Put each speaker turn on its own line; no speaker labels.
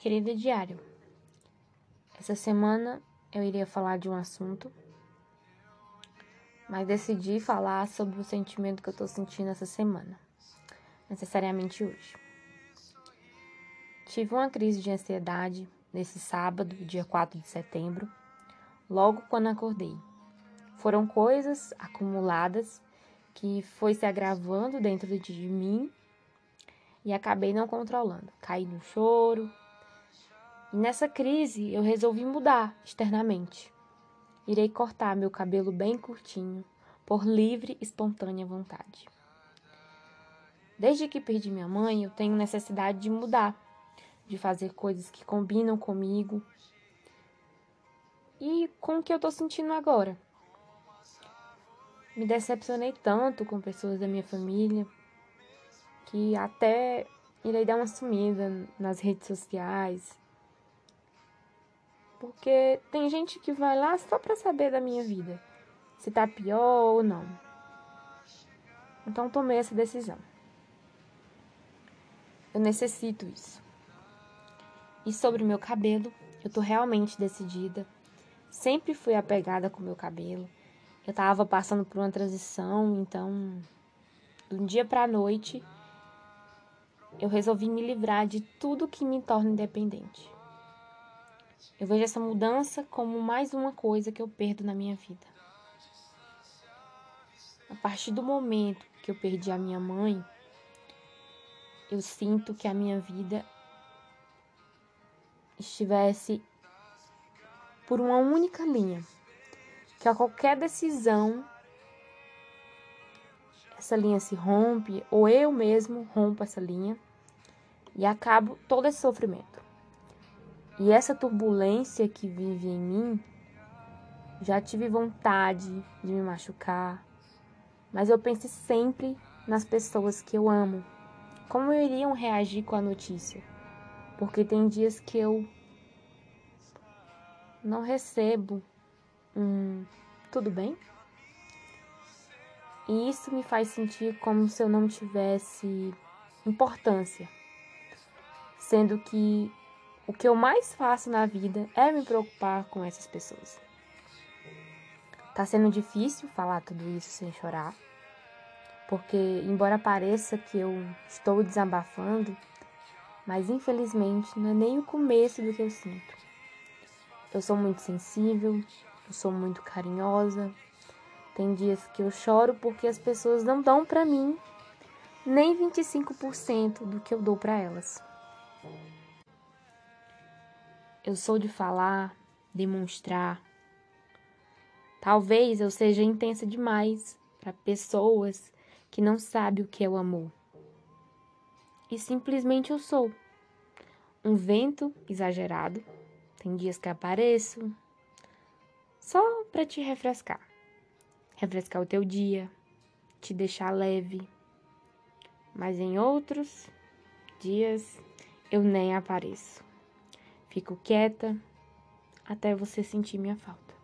Querida diário, essa semana eu iria falar de um assunto, mas decidi falar sobre o sentimento que eu tô sentindo essa semana, necessariamente hoje. Tive uma crise de ansiedade nesse sábado, dia 4 de setembro, logo quando acordei. Foram coisas acumuladas que foi se agravando dentro de mim e acabei não controlando. Caí no choro, e nessa crise eu resolvi mudar externamente. Irei cortar meu cabelo bem curtinho, por livre espontânea vontade. Desde que perdi minha mãe, eu tenho necessidade de mudar, de fazer coisas que combinam comigo e com o que eu tô sentindo agora. Me decepcionei tanto com pessoas da minha família que até irei dar uma sumida nas redes sociais, porque tem gente que vai lá só para saber da minha vida, se tá pior ou não. Então tomei essa decisão. Eu necessito isso. E sobre o meu cabelo, eu tô realmente decidida. Sempre fui apegada com o meu cabelo. Eu tava passando por uma transição, então, de um dia pra noite, eu resolvi me livrar de tudo que me torna independente. Eu vejo essa mudança como mais uma coisa que eu perdo na minha vida. A partir do momento que eu perdi a minha mãe, eu sinto que a minha vida estivesse por uma única linha. Que a qualquer decisão, essa linha se rompe, ou eu mesmo rompo essa linha e acabo todo esse sofrimento. E essa turbulência que vive em mim, já tive vontade de me machucar, mas eu penso sempre nas pessoas que eu amo. Como iriam reagir com a notícia? Porque tem dias que eu não recebo um tudo bem? E isso me faz sentir como se eu não tivesse importância, sendo que o que eu mais faço na vida é me preocupar com essas pessoas. Tá sendo difícil falar tudo isso sem chorar, porque, embora pareça que eu estou desabafando, mas infelizmente não é nem o começo do que eu sinto. Eu sou muito sensível, eu sou muito carinhosa. Tem dias que eu choro porque as pessoas não dão para mim nem 25% do que eu dou para elas. Eu sou de falar, demonstrar. Talvez eu seja intensa demais para pessoas que não sabem o que é o amor. E simplesmente eu sou. Um vento exagerado. Tem dias que apareço só para te refrescar. Refrescar o teu dia, te deixar leve. Mas em outros dias eu nem apareço. Fico quieta até você sentir minha falta.